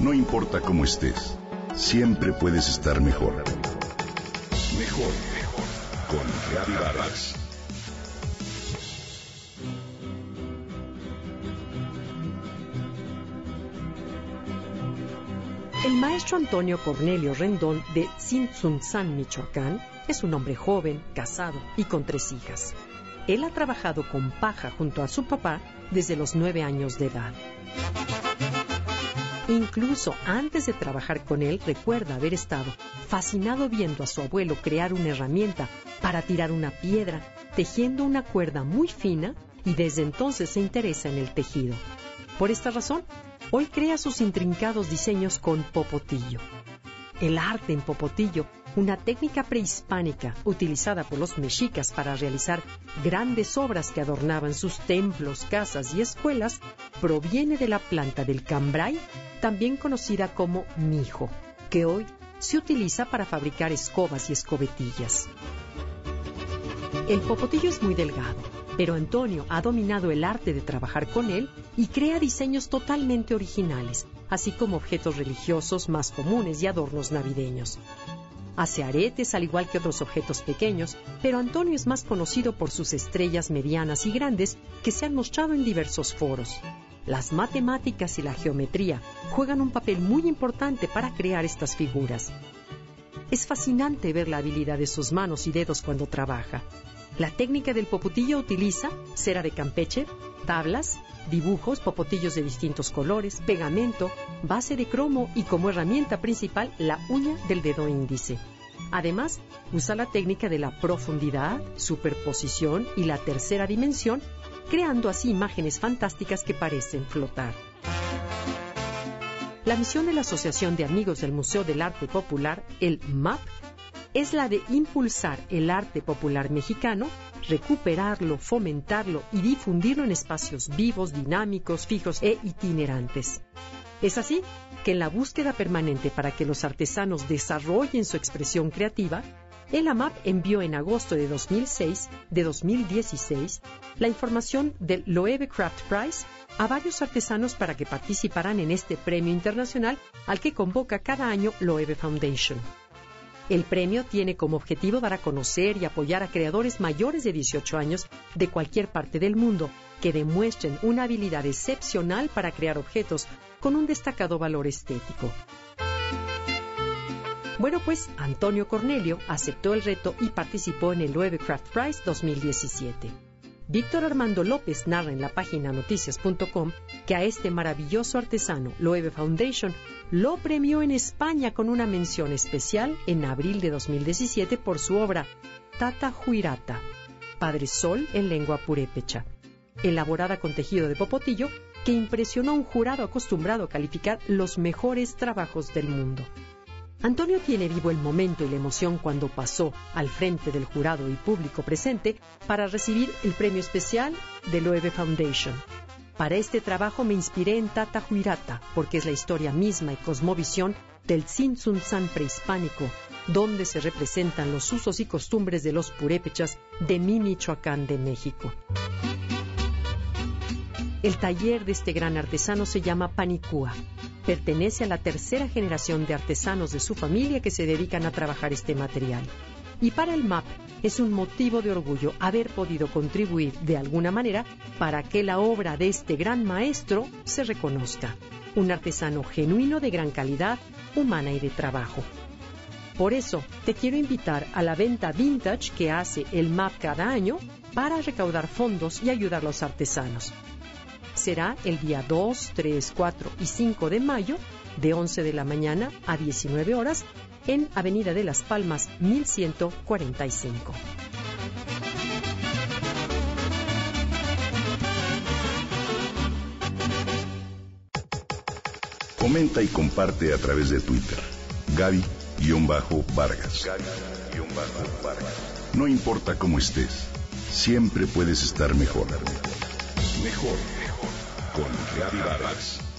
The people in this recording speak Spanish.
No importa cómo estés, siempre puedes estar mejor. Mejor, mejor. Con Reavivadas. El maestro Antonio Cornelio Rendón de Tzintzuntzán, Michoacán, es un hombre joven, casado y con tres hijas. Él ha trabajado con paja junto a su papá desde los nueve años de edad. Incluso antes de trabajar con él, recuerda haber estado fascinado viendo a su abuelo crear una herramienta para tirar una piedra, tejiendo una cuerda muy fina y desde entonces se interesa en el tejido. Por esta razón, hoy crea sus intrincados diseños con popotillo. El arte en popotillo, una técnica prehispánica utilizada por los mexicas para realizar grandes obras que adornaban sus templos, casas y escuelas, proviene de la planta del cambray, también conocida como mijo, que hoy se utiliza para fabricar escobas y escobetillas. El popotillo es muy delgado, pero Antonio ha dominado el arte de trabajar con él y crea diseños totalmente originales, así como objetos religiosos más comunes y adornos navideños. Hace aretes al igual que otros objetos pequeños, pero Antonio es más conocido por sus estrellas medianas y grandes que se han mostrado en diversos foros. Las matemáticas y la geometría juegan un papel muy importante para crear estas figuras. Es fascinante ver la habilidad de sus manos y dedos cuando trabaja. La técnica del popotillo utiliza cera de campeche, tablas, dibujos, popotillos de distintos colores, pegamento, base de cromo y como herramienta principal la uña del dedo índice. Además, usa la técnica de la profundidad, superposición y la tercera dimensión, creando así imágenes fantásticas que parecen flotar. La misión de la Asociación de Amigos del Museo del Arte Popular, el MAP, es la de impulsar el arte popular mexicano, recuperarlo, fomentarlo y difundirlo en espacios vivos, dinámicos, fijos e itinerantes. Es así que en la búsqueda permanente para que los artesanos desarrollen su expresión creativa, el AMAP envió en agosto de 2006, de 2016, la información del Loewe Craft Prize a varios artesanos para que participaran en este premio internacional al que convoca cada año Loewe Foundation. El premio tiene como objetivo dar a conocer y apoyar a creadores mayores de 18 años de cualquier parte del mundo que demuestren una habilidad excepcional para crear objetos con un destacado valor estético. Bueno, pues Antonio Cornelio aceptó el reto y participó en el Loewe Craft Prize 2017. Víctor Armando López narra en la página noticias.com que a este maravilloso artesano, Loewe Foundation, lo premió en España con una mención especial en abril de 2017 por su obra Tata Huirata, Padre Sol en lengua purépecha, elaborada con tejido de popotillo que impresionó a un jurado acostumbrado a calificar los mejores trabajos del mundo. Antonio tiene vivo el momento y la emoción cuando pasó al frente del jurado y público presente para recibir el premio especial de Loewe Foundation. Para este trabajo me inspiré en Tata Huirata, porque es la historia misma y cosmovisión del Tzintzuntzán prehispánico, donde se representan los usos y costumbres de los purépechas de mi Michoacán de México. El taller de este gran artesano se llama Panicúa Pertenece a la tercera generación de artesanos de su familia que se dedican a trabajar este material. Y para el MAP es un motivo de orgullo haber podido contribuir de alguna manera para que la obra de este gran maestro se reconozca. Un artesano genuino de gran calidad, humana y de trabajo. Por eso, te quiero invitar a la venta vintage que hace el MAP cada año para recaudar fondos y ayudar a los artesanos será el día 2, 3, 4 y 5 de mayo, de 11 de la mañana a 19 horas, en Avenida de las Palmas 1145. Comenta y comparte a través de Twitter. Gaby-Vargas. No importa cómo estés, siempre puedes estar mejor. Mejor con Gaby Vargas.